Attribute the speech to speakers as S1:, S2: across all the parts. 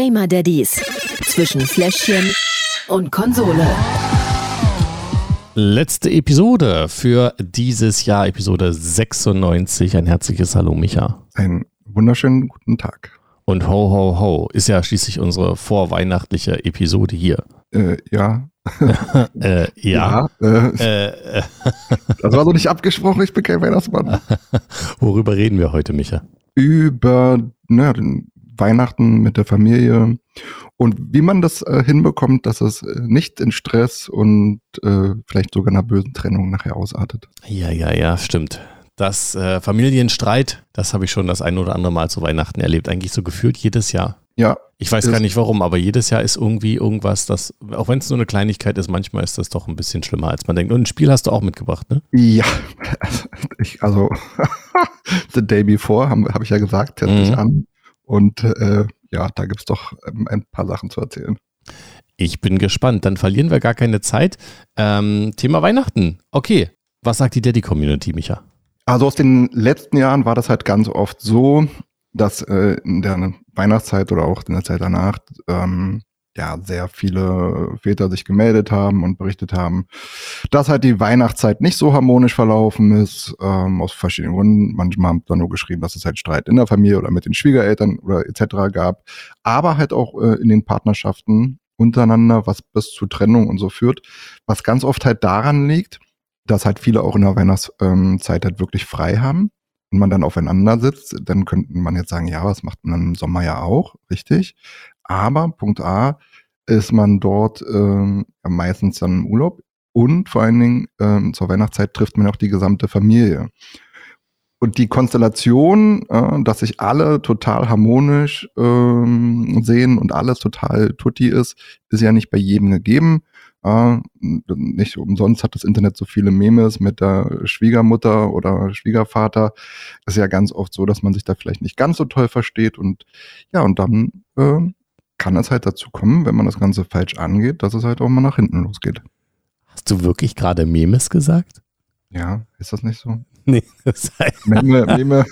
S1: Gamer Daddies zwischen Fläschchen und Konsole.
S2: Letzte Episode für dieses Jahr, Episode 96. Ein herzliches Hallo, Micha.
S3: Einen wunderschönen guten Tag.
S2: Und ho, ho, ho, ist ja schließlich unsere vorweihnachtliche Episode hier.
S3: Äh, ja.
S2: äh, ja.
S3: ja äh, äh, das war so nicht abgesprochen, ich bin kein Weihnachtsmann.
S2: Worüber reden wir heute, Micha?
S3: Über na, den Weihnachten mit der Familie und wie man das äh, hinbekommt, dass es äh, nicht in Stress und äh, vielleicht sogar einer bösen Trennung nachher ausartet.
S2: Ja, ja, ja, stimmt. Das äh, Familienstreit, das habe ich schon das ein oder andere Mal zu Weihnachten erlebt, eigentlich so gefühlt jedes Jahr.
S3: Ja.
S2: Ich weiß gar nicht warum, aber jedes Jahr ist irgendwie irgendwas, das, auch wenn es nur eine Kleinigkeit ist, manchmal ist das doch ein bisschen schlimmer, als man denkt. Und ein Spiel hast du auch mitgebracht, ne?
S3: Ja, ich, also The Day Before, habe hab ich ja gesagt, teste mhm. an. Und äh, ja, da gibt es doch ähm, ein paar Sachen zu erzählen.
S2: Ich bin gespannt. Dann verlieren wir gar keine Zeit. Ähm, Thema Weihnachten. Okay. Was sagt die Daddy-Community, Micha?
S3: Also aus den letzten Jahren war das halt ganz oft so, dass äh, in der Weihnachtszeit oder auch in der Zeit danach ähm, ja sehr viele Väter sich gemeldet haben und berichtet haben, dass halt die Weihnachtszeit nicht so harmonisch verlaufen ist, ähm, aus verschiedenen Gründen. Manchmal haben dann nur geschrieben, dass es halt Streit in der Familie oder mit den Schwiegereltern oder etc. gab, aber halt auch äh, in den Partnerschaften untereinander, was bis zu Trennung und so führt, was ganz oft halt daran liegt, dass halt viele auch in der Weihnachtszeit halt wirklich frei haben und man dann aufeinander sitzt, dann könnte man jetzt sagen, ja, was macht man im Sommer ja auch, richtig. Aber Punkt A ist man dort ähm, meistens dann im Urlaub und vor allen Dingen ähm, zur Weihnachtszeit trifft man auch die gesamte Familie. Und die Konstellation, äh, dass sich alle total harmonisch ähm, sehen und alles total tutti ist, ist ja nicht bei jedem gegeben. Äh, nicht umsonst hat das Internet so viele Memes mit der Schwiegermutter oder Schwiegervater. Ist ja ganz oft so, dass man sich da vielleicht nicht ganz so toll versteht und ja, und dann äh, kann es halt dazu kommen, wenn man das Ganze falsch angeht, dass es halt auch mal nach hinten losgeht.
S2: Hast du wirklich gerade Memes gesagt?
S3: Ja, ist das nicht so?
S2: Nee, das heißt Meme, Meme.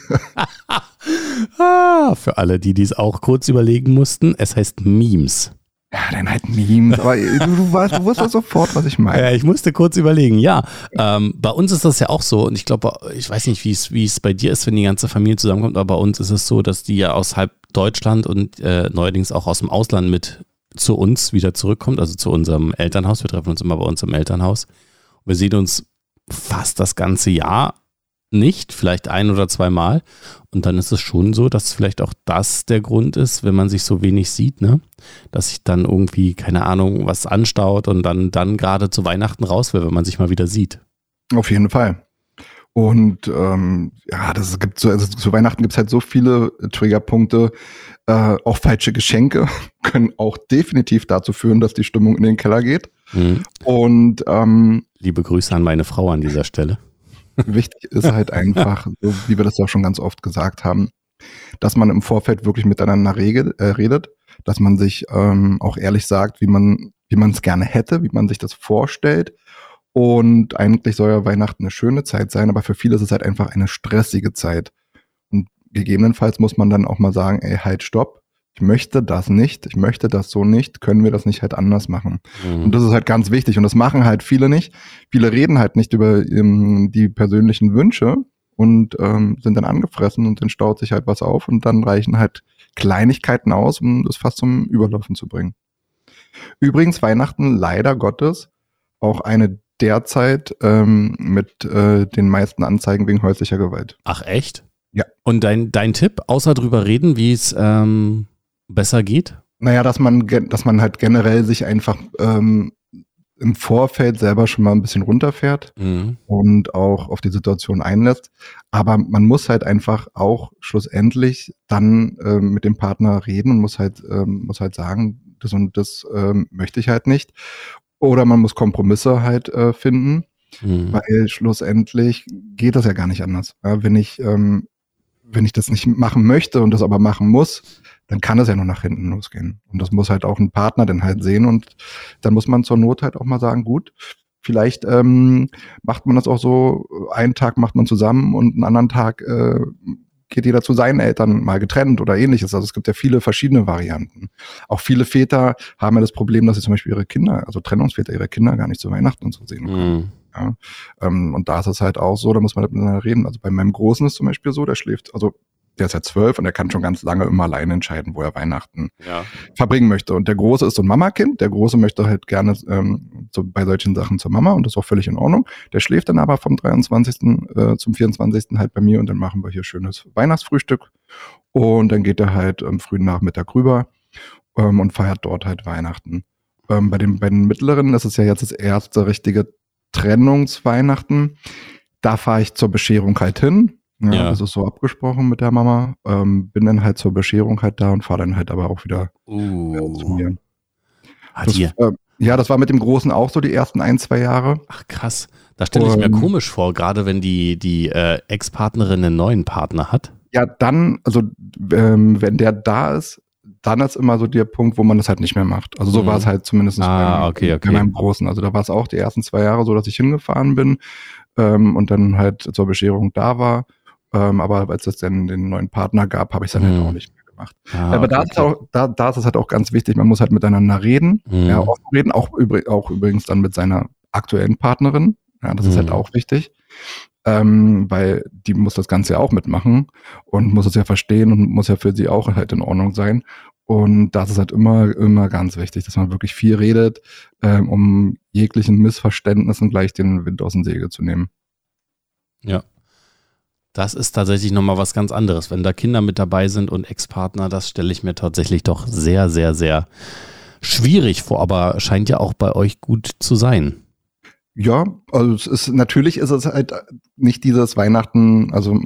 S2: ah, für alle, die dies auch kurz überlegen mussten, es heißt Memes.
S3: Ja, dann halt Memes. Aber du, du, weißt, du wusstest sofort, was ich meine.
S2: Ja, ich musste kurz überlegen. Ja, ähm, bei uns ist das ja auch so. Und ich glaube, ich weiß nicht, wie es bei dir ist, wenn die ganze Familie zusammenkommt, aber bei uns ist es so, dass die ja aus halb Deutschland und äh, neuerdings auch aus dem Ausland mit zu uns wieder zurückkommt, also zu unserem Elternhaus. Wir treffen uns immer bei uns im Elternhaus. Wir sehen uns fast das ganze Jahr nicht, vielleicht ein oder zweimal. Und dann ist es schon so, dass vielleicht auch das der Grund ist, wenn man sich so wenig sieht, ne? Dass sich dann irgendwie, keine Ahnung, was anstaut und dann, dann gerade zu Weihnachten raus will, wenn man sich mal wieder sieht.
S3: Auf jeden Fall. Und ähm, ja, das gibt so, also zu Weihnachten gibt es halt so viele Triggerpunkte. Äh, auch falsche Geschenke können auch definitiv dazu führen, dass die Stimmung in den Keller geht. Mhm. Und ähm,
S2: liebe Grüße an meine Frau an dieser Stelle.
S3: Wichtig ist halt einfach, so wie wir das ja schon ganz oft gesagt haben, dass man im Vorfeld wirklich miteinander rege, äh, redet, dass man sich ähm, auch ehrlich sagt, wie man wie man es gerne hätte, wie man sich das vorstellt und eigentlich soll ja Weihnachten eine schöne Zeit sein, aber für viele ist es halt einfach eine stressige Zeit. Und gegebenenfalls muss man dann auch mal sagen, ey, halt, stopp. Ich möchte das nicht, ich möchte das so nicht, können wir das nicht halt anders machen. Mhm. Und das ist halt ganz wichtig und das machen halt viele nicht. Viele reden halt nicht über ähm, die persönlichen Wünsche und ähm, sind dann angefressen und dann staut sich halt was auf und dann reichen halt Kleinigkeiten aus, um das fast zum Überlaufen zu bringen. Übrigens Weihnachten leider Gottes auch eine derzeit ähm, mit äh, den meisten Anzeigen wegen häuslicher Gewalt.
S2: Ach echt?
S3: Ja.
S2: Und dein, dein Tipp, außer drüber reden, wie es ähm, besser geht?
S3: Naja, dass man, dass man halt generell sich einfach ähm, im Vorfeld selber schon mal ein bisschen runterfährt mhm. und auch auf die Situation einlässt. Aber man muss halt einfach auch schlussendlich dann ähm, mit dem Partner reden und muss halt, ähm, muss halt sagen, das und das ähm, möchte ich halt nicht. Oder man muss Kompromisse halt äh, finden, mhm. weil schlussendlich geht das ja gar nicht anders. Ja, wenn ich, ähm, wenn ich das nicht machen möchte und das aber machen muss, dann kann das ja nur nach hinten losgehen. Und das muss halt auch ein Partner dann halt sehen und dann muss man zur Not halt auch mal sagen, gut, vielleicht ähm, macht man das auch so, einen Tag macht man zusammen und einen anderen Tag äh, geht jeder zu seinen Eltern mal getrennt oder ähnliches. Also es gibt ja viele verschiedene Varianten. Auch viele Väter haben ja das Problem, dass sie zum Beispiel ihre Kinder, also Trennungsväter, ihre Kinder gar nicht zu Weihnachten und so sehen können.
S2: Mhm.
S3: Ja, ähm, und da ist es halt auch so, da muss man miteinander reden. Also bei meinem Großen ist zum Beispiel so, der schläft, also der ist ja zwölf und der kann schon ganz lange immer alleine entscheiden, wo er Weihnachten
S2: Ja.
S3: verbringen möchte. Und der Große ist so ein Mamakind. Der Große möchte halt gerne ähm, so bei solchen Sachen zur Mama und das ist auch völlig in Ordnung. Der schläft dann aber vom 23. Äh, zum 24. halt bei mir und dann machen wir hier schönes Weihnachtsfrühstück. Und dann geht er halt am frühen Nachmittag rüber ähm, und feiert dort halt Weihnachten. Ähm, bei, den, bei den Mittleren, das ist ja jetzt das erste richtige Trennungsweihnachten. Da fahre ich zur Bescherung halt hin. Ja,
S2: Ja.
S3: Das ist so abgesprochen mit der Mama. Ähm, bin dann halt zur Bescherung halt da und fahre dann halt aber auch wieder äh, zu
S2: Uh.
S3: mir.
S2: Hat
S3: Das, äh, ja, das war mit dem Großen auch so die ersten ein, zwei Jahre.
S2: Ach krass. Da stelle ich mir komisch vor, gerade wenn die, die äh, Ex-Partnerin einen neuen Partner hat.
S3: Ja, dann, also ähm, wenn der da ist, dann ist immer so der Punkt, wo man das halt nicht mehr macht. Also so
S2: Mhm.
S3: war es halt zumindest
S2: Ah,
S3: beim,
S2: okay, okay.
S3: bei meinem Großen. Also da war es auch die ersten zwei Jahre so, dass ich hingefahren bin ähm, und dann halt zur Bescherung da war. Ähm, aber als es dann den neuen Partner gab, habe ich es dann
S2: Mhm.
S3: halt auch nicht mehr gemacht.
S2: Ah,
S3: aber da,
S2: okay,
S3: ist auch, da, da ist es halt auch ganz wichtig, man muss halt miteinander reden.
S2: Mhm.
S3: Ja, offen reden, auch, übrig, auch übrigens dann mit seiner aktuellen Partnerin. Ja, das ist
S2: Mhm.
S3: halt auch wichtig. Ähm, weil die muss das Ganze ja auch mitmachen und muss es ja verstehen und muss ja für sie auch halt in Ordnung sein. Und das ist halt immer, immer ganz wichtig, dass man wirklich viel redet, ähm, um jeglichen Missverständnissen gleich den Wind aus dem Segel zu nehmen.
S2: Das ist tatsächlich nochmal was ganz anderes. Wenn da Kinder mit dabei sind und Ex-Partner, das stelle ich mir tatsächlich doch sehr, sehr, sehr schwierig vor, aber scheint ja auch bei euch gut zu sein.
S3: Ja, also es ist natürlich ist es halt nicht dieses Weihnachten, also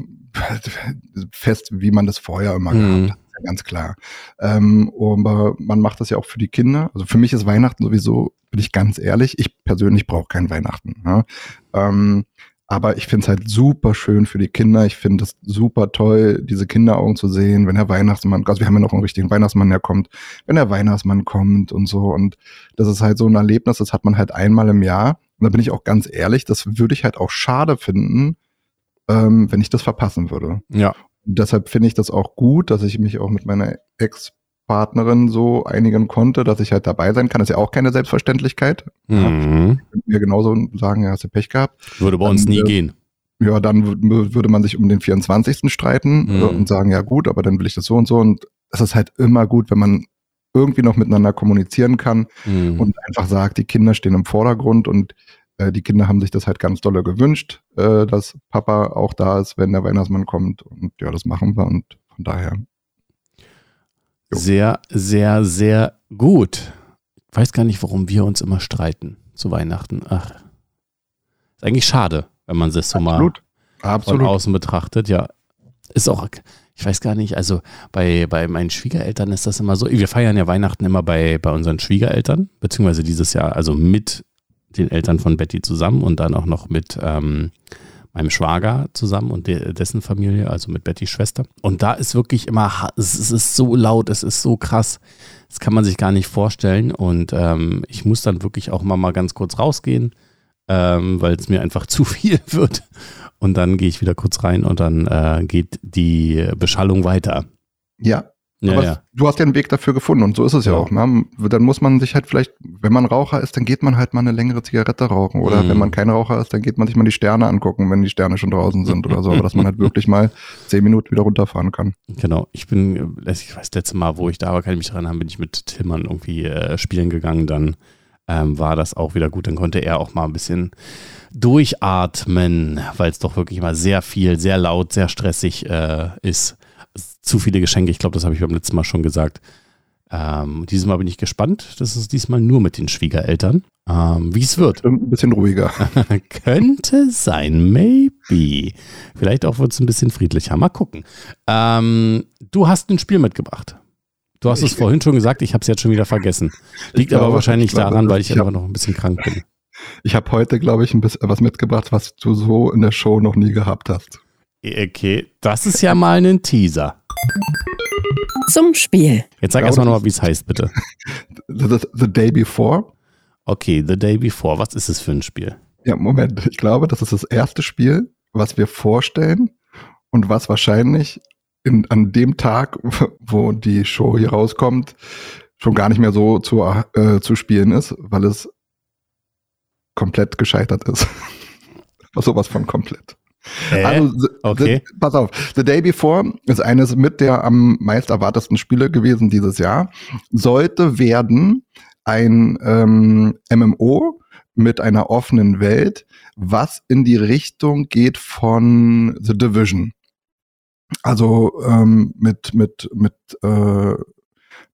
S3: fest, wie man das vorher immer
S2: Mhm.
S3: gehabt hat, ganz klar. Ähm, aber man macht das ja auch für die Kinder. Also für mich ist Weihnachten sowieso, bin ich ganz ehrlich, ich persönlich brauche kein Weihnachten. Ne? Ähm, aber ich finde es halt super schön für die Kinder. Ich finde es super toll, diese Kinderaugen zu sehen, wenn der Weihnachtsmann, also wir haben ja noch einen richtigen Weihnachtsmann, der kommt, wenn der Weihnachtsmann kommt und so. Und das ist halt so ein Erlebnis, das hat man halt einmal im Jahr. Und da bin ich auch ganz ehrlich, das würde ich halt auch schade finden, ähm, wenn ich das verpassen würde.
S2: Ja.
S3: Und deshalb finde ich das auch gut, dass ich mich auch mit meiner Ex-Partnerin so einigen konnte, dass ich halt dabei sein kann. Das ist ja auch keine Selbstverständlichkeit.
S2: Mhm.
S3: Mir genauso sagen, ja, hast du Pech gehabt.
S2: Würde bei uns
S3: Dann,
S2: nie
S3: äh,
S2: gehen.
S3: Ja, dann wü- würde man sich um den 24. streiten
S2: Mhm.
S3: äh, und sagen, ja gut, aber dann will ich das so und so. Und es ist halt immer gut, wenn man irgendwie noch miteinander kommunizieren kann
S2: Mhm.
S3: und einfach sagt, die Kinder stehen im Vordergrund und äh, die Kinder haben sich das halt ganz dolle gewünscht, äh, dass Papa auch da ist, wenn der Weihnachtsmann kommt. Und ja, das machen wir und von daher.
S2: Sehr, sehr, sehr gut. Ich weiß gar nicht, warum wir uns immer streiten zu Weihnachten. Ach. Ist eigentlich schade, wenn man das so mal
S3: Absolut.
S2: von
S3: Absolut.
S2: außen betrachtet. Ja, ist auch, ich weiß gar nicht, also bei, bei meinen Schwiegereltern ist das immer so. Wir feiern ja Weihnachten immer bei, bei unseren Schwiegereltern, beziehungsweise dieses Jahr, also mit den Eltern von Betty zusammen und dann auch noch mit ähm, meinem Schwager zusammen und de dessen Familie, also mit Bettys Schwester. Und da ist wirklich immer, es ist so laut, es ist so krass, das kann man sich gar nicht vorstellen. Und ähm, ich muss dann wirklich auch mal, mal ganz kurz rausgehen, ähm, weil es mir einfach zu viel wird. Und dann gehe ich wieder kurz rein und dann äh, geht die Beschallung weiter.
S3: Ja,
S2: Ja,
S3: aber
S2: ja.
S3: du hast ja einen Weg dafür gefunden und so ist es ja,
S2: Ja.
S3: auch. Ne? Dann muss man sich halt vielleicht, wenn man Raucher ist, dann geht man halt mal eine längere Zigarette rauchen. Oder
S2: Mhm.
S3: wenn man kein Raucher ist, dann geht man sich mal die Sterne angucken, wenn die Sterne schon draußen sind oder so. Aber dass man halt wirklich mal zehn Minuten wieder runterfahren kann.
S2: Genau. Ich bin, äh, ich weiß, letzte Mal, wo ich da war, kann ich mich daran haben, bin ich mit Tillmann irgendwie äh, spielen gegangen. Dann ähm, war das auch wieder gut. Dann konnte er auch mal ein bisschen durchatmen, weil es doch wirklich mal sehr viel, sehr laut, sehr stressig äh, ist. Zu viele Geschenke. Ich glaube, das habe ich beim letzten Mal schon gesagt. Ähm, dieses Mal bin ich gespannt. Das ist diesmal nur mit den Schwiegereltern. Ähm, Wie es wird.
S3: Stimmt, ein bisschen ruhiger.
S2: Könnte sein, maybe. Vielleicht auch wird es ein bisschen friedlicher. Mal gucken. Ähm, du hast ein Spiel mitgebracht. Du hast es vorhin schon gesagt, ich habe es jetzt schon wieder vergessen. Liegt
S3: glaube,
S2: aber wahrscheinlich
S3: ich glaube,
S2: daran, weil ich
S3: ich
S2: einfach noch ein bisschen krank bin.
S3: Ich habe heute, glaube ich, ein bisschen was mitgebracht, was du so in der Show noch nie gehabt hast.
S2: Okay, das ist ja mal ein Teaser.
S1: Zum Spiel.
S2: Jetzt sag erstmal nochmal, wie es heißt, bitte.
S3: The, the, the Day Before.
S2: Okay, The Day Before. Was ist es für ein Spiel?
S3: Ja, Moment. Ich glaube, das ist das erste Spiel, was wir vorstellen und was wahrscheinlich in, an dem Tag, wo die Show hier rauskommt, schon gar nicht mehr so zu, äh, zu spielen ist, weil es komplett gescheitert ist. Sowas von komplett.
S2: Äh?
S3: Also, the,
S2: okay.
S3: the, pass auf. The Day Before ist eines mit der am meist erwartesten Spiele gewesen dieses Jahr. Sollte werden ein ähm, MMO mit einer offenen Welt, was in die Richtung geht von The Division. Also ähm, mit mit mit äh,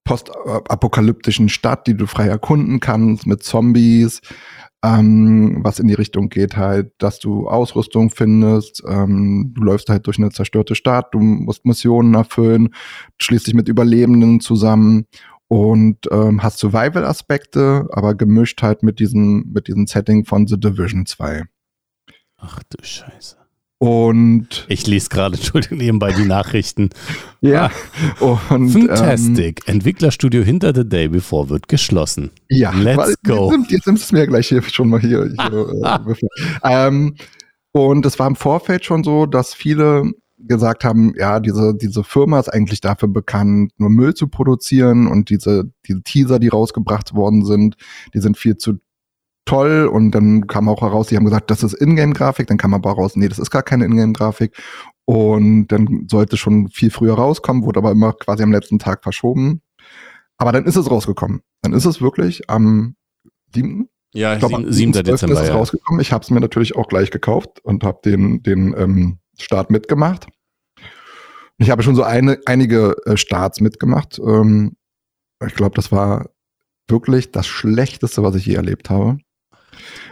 S3: postapokalyptischen Stadt, die du frei erkunden kannst, mit Zombies, ähm, was in die Richtung geht halt, dass du Ausrüstung findest, ähm, du läufst halt durch eine zerstörte Stadt, du musst Missionen erfüllen, schließt dich mit Überlebenden zusammen und ähm, hast Survival-Aspekte, aber gemischt halt mit diesem, mit diesem Setting von The Division 2.
S2: Ach du Scheiße.
S3: Und
S2: ich lese gerade, Entschuldigung, nebenbei die Nachrichten.
S3: ja, und
S2: Fantastic. Ähm, Entwicklerstudio hinter The Day Before wird geschlossen.
S3: Ja,
S2: let's go.
S3: Jetzt, jetzt nimmst du es mir gleich hier schon mal hier. hier äh, ähm, und es war im Vorfeld schon so, dass viele gesagt haben, ja, diese, diese Firma ist eigentlich dafür bekannt, nur Müll zu produzieren und diese, diese Teaser, die rausgebracht worden sind, die sind viel zu toll und dann kam auch heraus, die haben gesagt, das ist Ingame-Grafik, dann kam aber raus, nee, das ist gar keine Ingame-Grafik und dann sollte schon viel früher rauskommen, wurde aber immer quasi am letzten Tag verschoben. Aber dann ist es rausgekommen. Dann ist es wirklich am 7.
S2: Ja,
S3: ich glaube, 7. Dezember ist es ja. rausgekommen. Ich habe es mir natürlich auch gleich gekauft und habe den, den ähm, Start mitgemacht. Ich habe schon so eine, einige äh, Starts mitgemacht. Ähm, ich glaube, das war wirklich das Schlechteste, was ich je erlebt habe.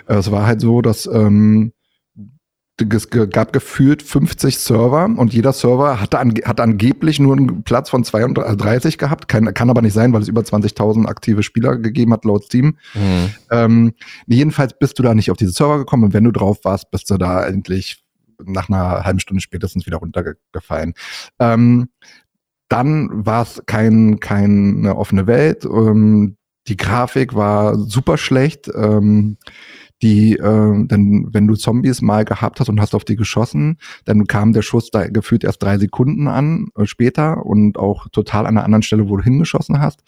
S3: Es war halt so, dass ähm, es gab gefühlt 50 Server und jeder Server hatte, an, hat angeblich nur einen Platz von 32 gehabt. Kann, kann aber nicht sein, weil es über 20.000 aktive Spieler gegeben hat laut Steam. Mhm. Ähm, jedenfalls bist du da nicht auf diese Server gekommen und wenn du drauf warst, bist du da endlich nach einer halben Stunde spätestens wieder runtergefallen. Ähm, dann war es kein, keine offene Welt. Ähm, die Grafik war super schlecht. Ähm, die, äh, dann, wenn du Zombies mal gehabt hast und hast auf die geschossen, dann kam der Schuss da gefühlt erst drei Sekunden an, äh, später und auch total an einer anderen Stelle, wo du hingeschossen hast.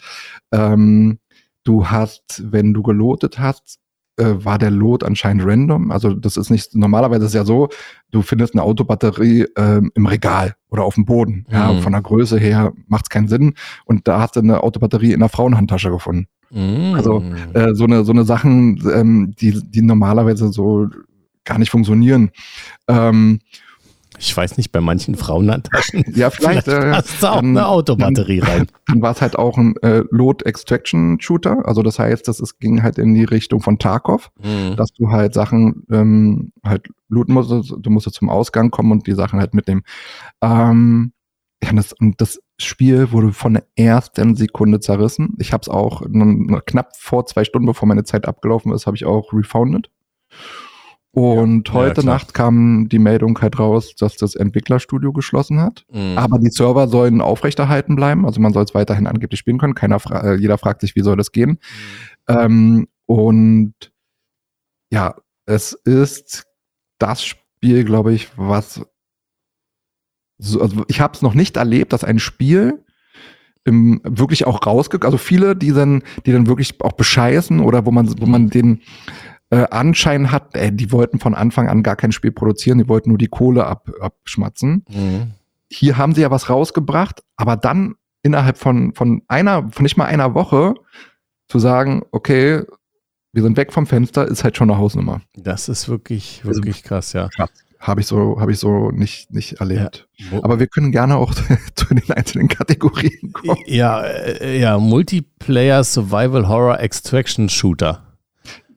S3: Ähm, du hast, wenn du gelotet hast, äh, war der Lot anscheinend random. Also das ist nicht, normalerweise ist ja so, du findest eine Autobatterie äh, im Regal oder auf dem Boden. Mhm. Ja, von der Größe her macht es keinen Sinn. Und da hast du eine Autobatterie in der Frauenhandtasche gefunden. Mm. Also äh, so eine so eine Sachen, ähm, die die normalerweise so gar nicht funktionieren. Ähm,
S2: ich weiß nicht, bei manchen Frauenhandtaschen.
S3: ja, vielleicht. vielleicht
S2: äh, hast du auch dann, eine Autobatterie
S3: dann,
S2: rein.
S3: Dann war es halt auch ein äh, Load Extraction Shooter. Also das heißt, das ist, ging halt in die Richtung von Tarkov, mhm. dass du halt Sachen ähm, halt looten musstest. Du musstest zum Ausgang kommen und die Sachen halt mitnehmen. Ähm, ja, das, und das Spiel wurde von der ersten Sekunde zerrissen. Ich habe es auch knapp vor zwei Stunden, bevor meine Zeit abgelaufen ist, habe ich auch refounded. Und ja, heute ja, Nacht kam die Meldung halt raus, dass das Entwicklerstudio geschlossen hat. Mhm. Aber die Server sollen aufrechterhalten bleiben. Also man soll es weiterhin angeblich spielen können. Keiner fra äh, jeder fragt sich, wie soll das gehen. Mhm. Ähm, und ja, es ist das Spiel, glaube ich, was so, also ich habe es noch nicht erlebt, dass ein Spiel im, wirklich auch rausgeht. Also viele, die dann, die dann wirklich auch bescheißen oder wo man, wo man den äh, Anschein hat, ey, die wollten von Anfang an gar kein Spiel produzieren, die wollten nur die Kohle ab, abschmatzen. Mhm. Hier haben sie ja was rausgebracht, aber dann innerhalb von, von einer, von nicht mal einer Woche zu sagen, okay, wir sind weg vom Fenster, ist halt schon eine Hausnummer.
S2: Das ist wirklich, wirklich also, krass, ja. Krass
S3: habe ich so habe ich so nicht nicht erlebt. Ja. Aber wir können gerne auch zu den einzelnen Kategorien kommen.
S2: Ja, äh, ja, Multiplayer Survival Horror Extraction Shooter.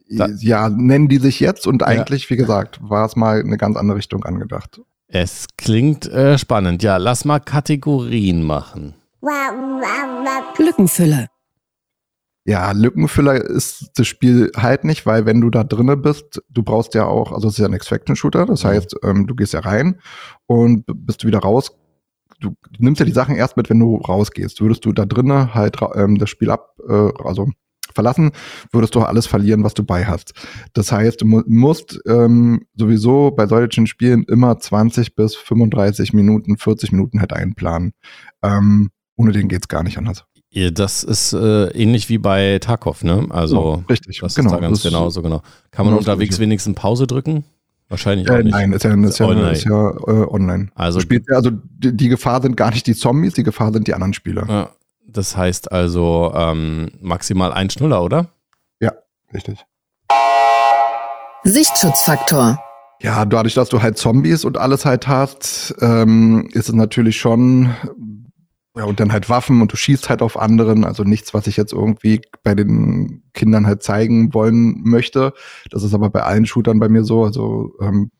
S3: Da. Ja, nennen die sich jetzt und eigentlich, ja. wie gesagt, war es mal eine ganz andere Richtung angedacht.
S2: Es klingt äh, spannend. Ja, lass mal Kategorien machen.
S1: Lückenfüller.
S3: Ja, Lückenfüller ist das Spiel halt nicht, weil wenn du da drinne bist, du brauchst ja auch, also es ist ja ein Extraction-Shooter, das mhm. heißt, ähm, du gehst ja rein und bist du wieder raus. Du nimmst ja die Sachen erst mit, wenn du rausgehst. Würdest du da drinne halt ähm, das Spiel ab, äh, also verlassen, würdest du alles verlieren, was du bei hast. Das heißt, du mu musst ähm, sowieso bei solchen Spielen immer 20 bis 35 Minuten, 40 Minuten halt einplanen. Ähm, ohne den geht's gar nicht anders.
S2: Ja, das ist äh, ähnlich wie bei Tarkov, ne? Also
S3: oh, richtig,
S2: das
S3: genau.
S2: ist da ganz genauso, genau. Kann man
S3: genau
S2: unterwegs wenigstens Pause drücken? Wahrscheinlich auch
S3: Äh,
S2: nicht.
S3: nein, ist ja, ist ja,
S2: online.
S3: ist ja äh, online.
S2: Also-
S3: spielst, ja- also die, die Gefahr sind gar nicht die Zombies, die Gefahr sind die anderen Spieler.
S2: Ja, das heißt also ähm, maximal ein Schnuller, oder?
S3: Richtig.
S1: Sichtschutzfaktor.
S3: Ja, dadurch, dass du halt Zombies und alles halt hast, ähm, ist es natürlich schon, ja, und dann halt Waffen und du schießt halt auf anderen, also nichts, was ich jetzt irgendwie bei den Kindern halt zeigen wollen möchte. Das ist aber bei allen Shootern bei mir so, also ähm,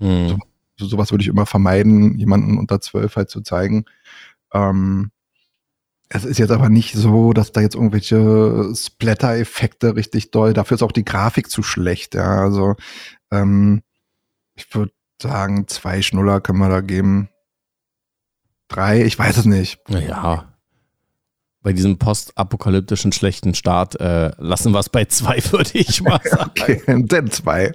S2: Hm.
S3: so, sowas würde ich immer vermeiden, jemanden unter zwölf halt zu zeigen. Ähm, es ist jetzt aber nicht so, dass da jetzt irgendwelche Splatter-Effekte richtig doll, dafür ist auch die Grafik zu schlecht, ja, also ähm, ich würde sagen, zwei Schnuller können wir da geben. Drei, ich weiß es nicht.
S2: Naja. Bei diesem postapokalyptischen schlechten Start äh, lassen wir es bei zwei, würde ich mal sagen.
S3: Okay, dann zwei.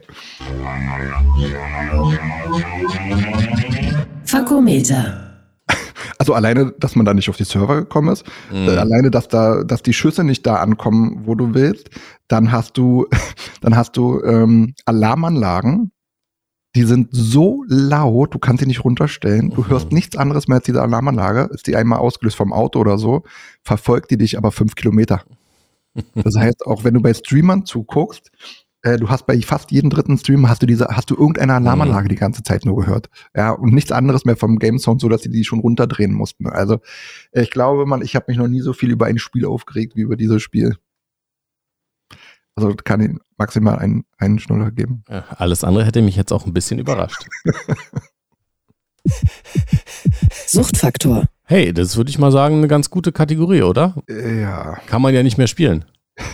S1: Fakometer.
S3: Also alleine, dass man da nicht auf die Server gekommen ist,
S2: Mhm.
S3: Äh, alleine, dass da, dass die Schüsse nicht da ankommen, wo du willst, dann hast du, dann hast du ähm, Alarmanlagen, die sind so laut, du kannst sie nicht runterstellen. Du
S2: Mhm.
S3: hörst nichts anderes mehr als diese Alarmanlage. Ist die einmal ausgelöst vom Auto oder so, verfolgt die dich aber fünf Kilometer. Das heißt, auch wenn du bei Streamern zuguckst, äh, du hast bei fast jedem dritten Stream hast du diese, hast du irgendeine Alarmanlage die ganze Zeit nur gehört. Ja, und nichts anderes mehr vom Game Sound, so dass sie die schon runterdrehen mussten. Also, ich glaube, man, ich habe mich noch nie so viel über ein Spiel aufgeregt wie über dieses Spiel. Also kann ich maximal einen, einen Schnuller geben.
S2: Ja, alles andere hätte mich jetzt auch ein bisschen überrascht.
S1: Suchtfaktor.
S2: Hey, das würde ich mal sagen, eine ganz gute Kategorie, oder?
S3: Äh, Ja.
S2: Kann man ja nicht mehr spielen.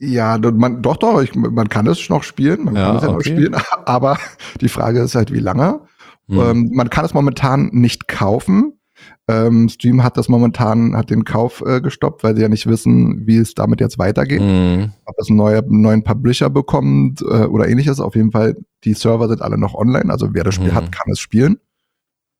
S3: Ja, man, doch, doch, ich, man kann es noch spielen, man
S2: Ja,
S3: kann es ja noch
S2: okay.
S3: spielen, aber die Frage ist halt, wie lange.
S2: Hm.
S3: Ähm, man kann es momentan nicht kaufen. Ähm, Stream hat das momentan, hat den Kauf äh, gestoppt, weil sie ja nicht wissen, wie es damit jetzt weitergeht.
S2: Hm.
S3: Ob es einen neue, einen neuen Publisher bekommt äh, oder ähnliches. Auf jeden Fall, die Server sind alle noch online, also wer das Spiel
S2: Mhm.
S3: hat, kann es spielen.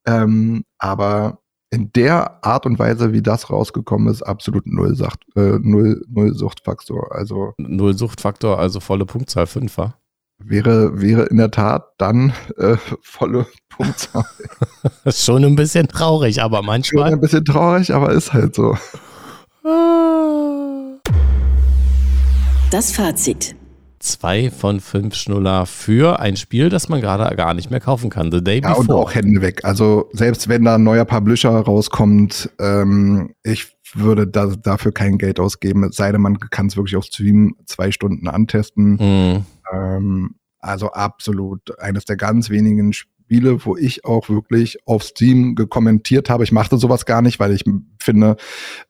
S3: Ähm, aber in der Art und Weise, wie das rausgekommen ist, absolut null, Sacht, äh, null, null Suchtfaktor. Also
S2: Null Suchtfaktor, also volle Punktzahl Fünfer.
S3: Wäre, wäre in der Tat dann äh, volle Punktzahl.
S2: Das ist schon ein bisschen traurig, aber
S3: Schon
S2: manchmal.
S3: ein bisschen traurig, aber ist halt so.
S1: Das Fazit.
S2: Zwei von fünf Schnuller für ein Spiel, das man gerade gar nicht mehr kaufen kann. The Day
S3: Ja, und
S2: Before.
S3: auch Hände weg. Also selbst wenn da ein neuer Publisher rauskommt, ähm, ich würde da, dafür kein Geld ausgeben, es sei denn, man kann es wirklich auf Stream zwei Stunden antesten.
S2: Hm.
S3: Ähm, also absolut eines der ganz wenigen Spiele, wo ich auch wirklich auf Steam gekommentiert habe. Ich machte sowas gar nicht, weil ich finde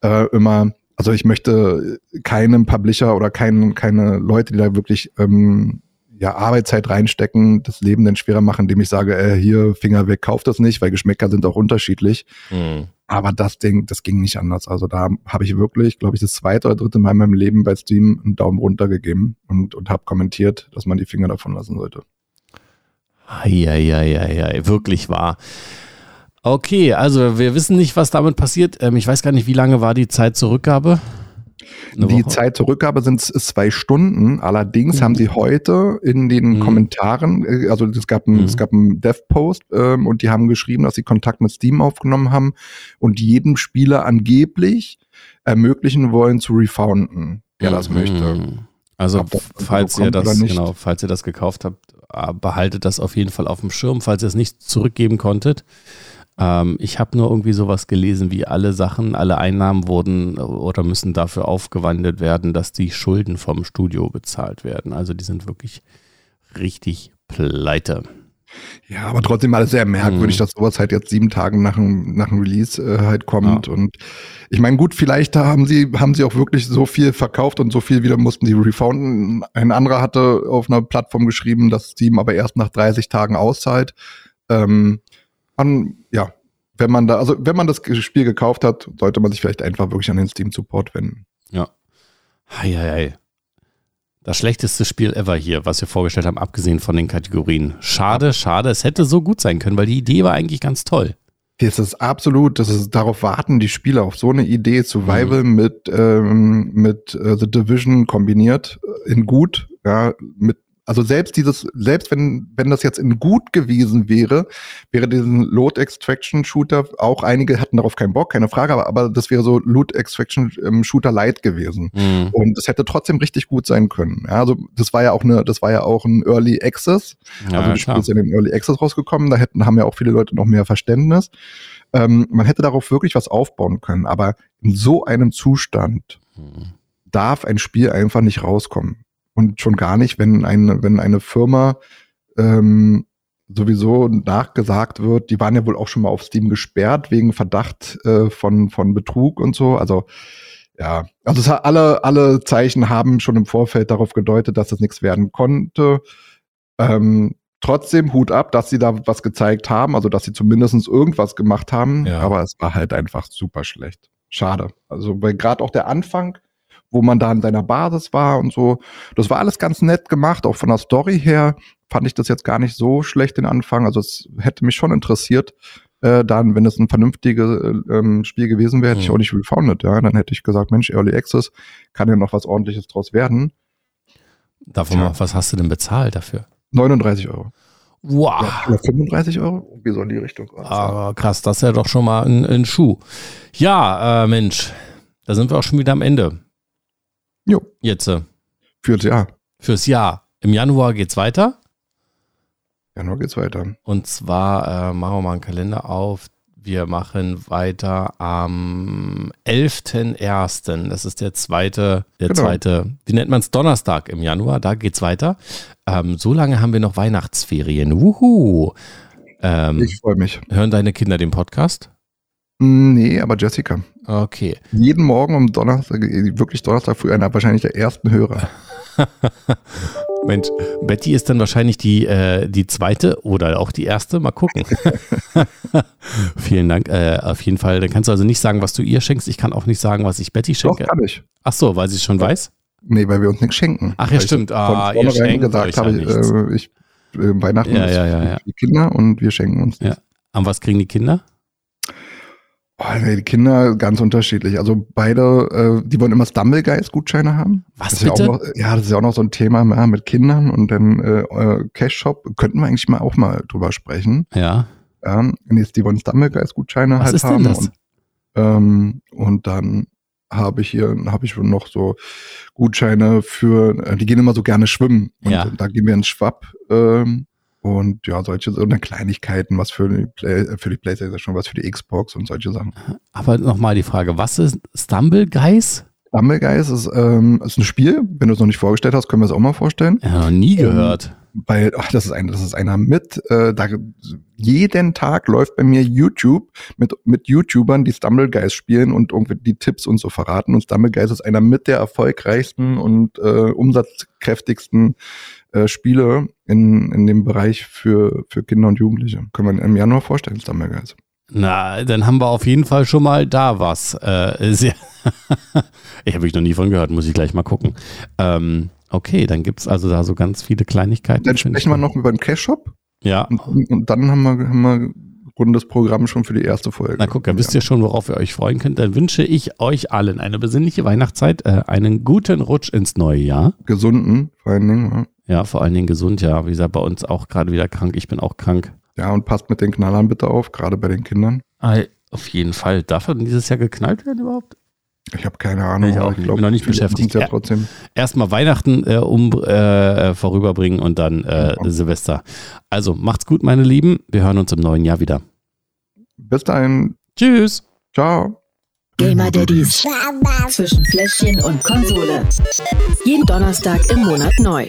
S3: äh, immer, also ich möchte keinem Publisher oder keinen, keine Leute, die da wirklich ähm, ja, Arbeitszeit reinstecken, das Leben dann schwerer machen, indem ich sage, äh, hier, Finger weg, kauft das nicht, weil Geschmäcker sind auch unterschiedlich.
S2: Hm.
S3: Aber das Ding, das ging nicht anders. Also da habe ich wirklich, glaube ich, das zweite oder dritte Mal in meinem Leben bei Steam einen Daumen runter gegeben und, und habe kommentiert, dass man die Finger davon lassen sollte.
S2: Eieieiei, wirklich wahr. Okay, also wir wissen nicht, was damit passiert. Ähm, ich weiß gar nicht, wie lange war die Zeit zur Rückgabe? Eine
S3: die
S2: Woche?
S3: Zeit zur Rückgabe sind zwei Stunden. Allerdings haben sie heute in den
S2: Mhm.
S3: Kommentaren, äh, also es gab ein,
S2: Mhm.
S3: es gab einen Dev-Post ähm, und die haben geschrieben, dass sie Kontakt mit Steam aufgenommen haben und jedem Spieler angeblich ermöglichen wollen zu refounden, der das
S2: Mhm.
S3: möchte.
S2: Also
S3: dann
S2: falls ihr das genau, falls ihr das gekauft habt, äh, behaltet das auf jeden Fall auf dem Schirm, falls ihr es nicht zurückgeben konntet. Ähm, ich habe nur irgendwie sowas gelesen, wie alle Sachen, alle Einnahmen wurden oder müssen dafür aufgewandelt werden, dass die Schulden vom Studio bezahlt werden. Also die sind wirklich richtig pleite.
S3: Ja, aber trotzdem alles sehr merkwürdig,
S2: Mhm.
S3: dass sowas halt jetzt sieben Tage nach dem, nach dem Release äh, halt kommt. Und ich meine, gut, vielleicht haben sie, haben sie auch wirklich so viel verkauft und so viel wieder mussten sie refounden. Ein anderer hatte auf einer Plattform geschrieben, dass Steam aber erst nach 30 Tagen auszahlt. Ähm, an, ja, wenn man da, also wenn man das Spiel gekauft hat, sollte man sich vielleicht einfach wirklich an den Steam Support wenden.
S2: Heieiei. Das schlechteste Spiel ever hier, was wir vorgestellt haben, abgesehen von den Kategorien. Schade, schade. Es hätte so gut sein können, weil die Idee war eigentlich ganz toll.
S3: Das ist absolut, das ist darauf warten die Spieler auf so eine Idee Survival mhm. mit ähm, mit äh, The Division kombiniert äh, in gut, ja, mit also selbst dieses, selbst wenn, wenn das jetzt in gut gewesen wäre, wäre diesen Load Extraction Shooter, auch einige hatten darauf keinen Bock, keine Frage, aber, aber das wäre so Load Extraction ähm, Shooter Light gewesen. Mhm. Und das hätte trotzdem richtig gut sein können. Ja, also das war ja auch eine, das war ja auch ein Early Access. Ja, also das Spiel ist ja in den Early Access rausgekommen, da hätten, haben ja auch viele Leute noch mehr Verständnis. Ähm, man hätte darauf wirklich was aufbauen können, aber in so einem Zustand mhm. darf ein Spiel einfach nicht rauskommen. Und schon gar nicht, wenn eine, wenn eine Firma ähm, sowieso nachgesagt wird, die waren ja wohl auch schon mal auf Steam gesperrt wegen Verdacht äh, von, von Betrug und so. Also ja, also es hat alle, alle Zeichen haben schon im Vorfeld darauf gedeutet, dass das nichts werden konnte. Ähm, trotzdem Hut ab, dass sie da was gezeigt haben, also dass sie zumindest irgendwas gemacht haben, ja. aber es war halt einfach super schlecht. Schade. Also, weil gerade auch der Anfang, wo man da in seiner Basis war und so. Das war alles ganz nett gemacht, auch von der Story her fand ich das jetzt gar nicht so schlecht den Anfang. Also es hätte mich schon interessiert, äh, dann, wenn es ein vernünftiges äh, ähm, Spiel gewesen wäre, hätte mhm. ich auch nicht refounded, ja. Dann hätte ich gesagt, Mensch, Early Access kann ja noch was ordentliches draus werden.
S2: Davon ja. mal, was hast du denn bezahlt dafür?
S3: 39 Euro.
S2: Wow.
S3: Ja, 35 Euro? Wie so in die Richtung.
S2: Ah, krass, das ist ja doch schon mal ein, ein Schuh. Ja, äh, Mensch, da sind wir auch schon wieder am Ende.
S3: Jo.
S2: Jetzt. Äh,
S3: Fürs Jahr.
S2: Fürs Jahr. Im Januar geht's weiter.
S3: Januar geht's weiter.
S2: Und zwar äh, machen wir mal einen Kalender auf. Wir machen weiter am 11.01. Das ist der zweite, der genau. zweite, wie nennt man es, Donnerstag im Januar. Da geht's weiter. Ähm, so lange haben wir noch Weihnachtsferien. Wuhu.
S3: Ähm, ich freue mich.
S2: Hören deine Kinder den Podcast?
S3: Nee, aber Jessica.
S2: Okay.
S3: Jeden Morgen um Donnerstag, wirklich Donnerstag früh, einer wahrscheinlich der ersten Hörer.
S2: Mensch, Betty ist dann wahrscheinlich die, äh, die zweite oder auch die erste. Mal gucken. Vielen Dank. Äh, auf jeden Fall. Dann kannst du also nicht sagen, was du ihr schenkst. Ich kann auch nicht sagen, was ich Betty schenke.
S3: Doch, kann ich.
S2: Ach so, weil sie es schon ja. weiß?
S3: Nee, weil wir uns nichts schenken.
S2: Ach ja,
S3: weil
S2: stimmt.
S3: Ich
S2: ah,
S3: ihr schenkt gesagt habe, ja ich, äh, ich äh, Weihnachten
S2: ja, ja, ja,
S3: die Kinder und wir schenken uns
S2: nichts. Ja. An was kriegen die Kinder?
S3: Oh, nee, die Kinder ganz unterschiedlich. Also beide, äh, die wollen immer Stumblegeist-Gutscheine haben.
S2: Was
S3: das
S2: bitte?
S3: Ja, noch, ja, das ist ja auch noch so ein Thema ja, mit Kindern und dann äh, äh, Cash-Shop. Könnten wir eigentlich mal auch mal drüber sprechen.
S2: Ja.
S3: Ähm, die wollen Stumblegeist-Gutscheine halt
S2: ist
S3: haben.
S2: Denn das?
S3: Und, ähm, und dann habe ich hier, habe ich noch so Gutscheine für, äh, die gehen immer so gerne schwimmen. Und
S2: ja.
S3: da gehen wir ins Schwapp. Ähm, und ja, solche so eine Kleinigkeiten, was für die, Play, für die Playstation, was für die Xbox und solche Sachen.
S2: Aber nochmal die Frage, was ist Stumble Guys?
S3: Stumble Guys ist, ähm, ist ein Spiel, wenn du es noch nicht vorgestellt hast, können wir es auch mal vorstellen.
S2: Ja, noch nie gehört.
S3: Ähm, weil, ach, das ist ein, das ist einer mit, äh, da, jeden Tag läuft bei mir YouTube mit, mit YouTubern, die Stumble Guys spielen und irgendwie die Tipps und so verraten. Und Stumble Guys ist einer mit der erfolgreichsten und äh, umsatzkräftigsten äh, Spiele in, in dem Bereich für, für Kinder und Jugendliche. Können wir im Januar vorstellen, Stumble Guys.
S2: Na, dann haben wir auf jeden Fall schon mal da was. Äh, sehr ich habe ich noch nie von gehört, muss ich gleich mal gucken. Ähm, okay, dann gibt es also da so ganz viele Kleinigkeiten.
S3: Dann sprechen wir noch über den Cash-Shop.
S2: Ja.
S3: Und, und, dann haben wir, haben wir rundes Programm schon für die erste Folge.
S2: Na guck, dann wisst ihr schon, worauf ihr euch freuen könnt. Dann wünsche ich euch allen eine besinnliche Weihnachtszeit, äh, einen guten Rutsch ins neue Jahr.
S3: Gesunden, vor allen Dingen. Ja.
S2: Ja, vor allen Dingen gesund, ja. Wie gesagt, bei uns auch gerade wieder krank. Ich bin auch krank.
S3: Ja, und passt mit den Knallern bitte auf, gerade bei den Kindern.
S2: Ah, auf jeden Fall. Darf er dieses Jahr geknallt werden überhaupt?
S3: Ich habe keine Ahnung.
S2: Ich, auch, ich glaub, bin noch nicht beschäftigt.
S3: Ja trotzdem.
S2: Erstmal Weihnachten äh, um, äh, vorüberbringen und dann äh, ja. Silvester. Also macht's gut, meine Lieben. Wir hören uns im neuen Jahr wieder.
S3: Bis dahin.
S2: Tschüss.
S3: Ciao.
S1: Gamer Daddies zwischen Fläschchen und Konsole. Jeden Donnerstag im Monat neu.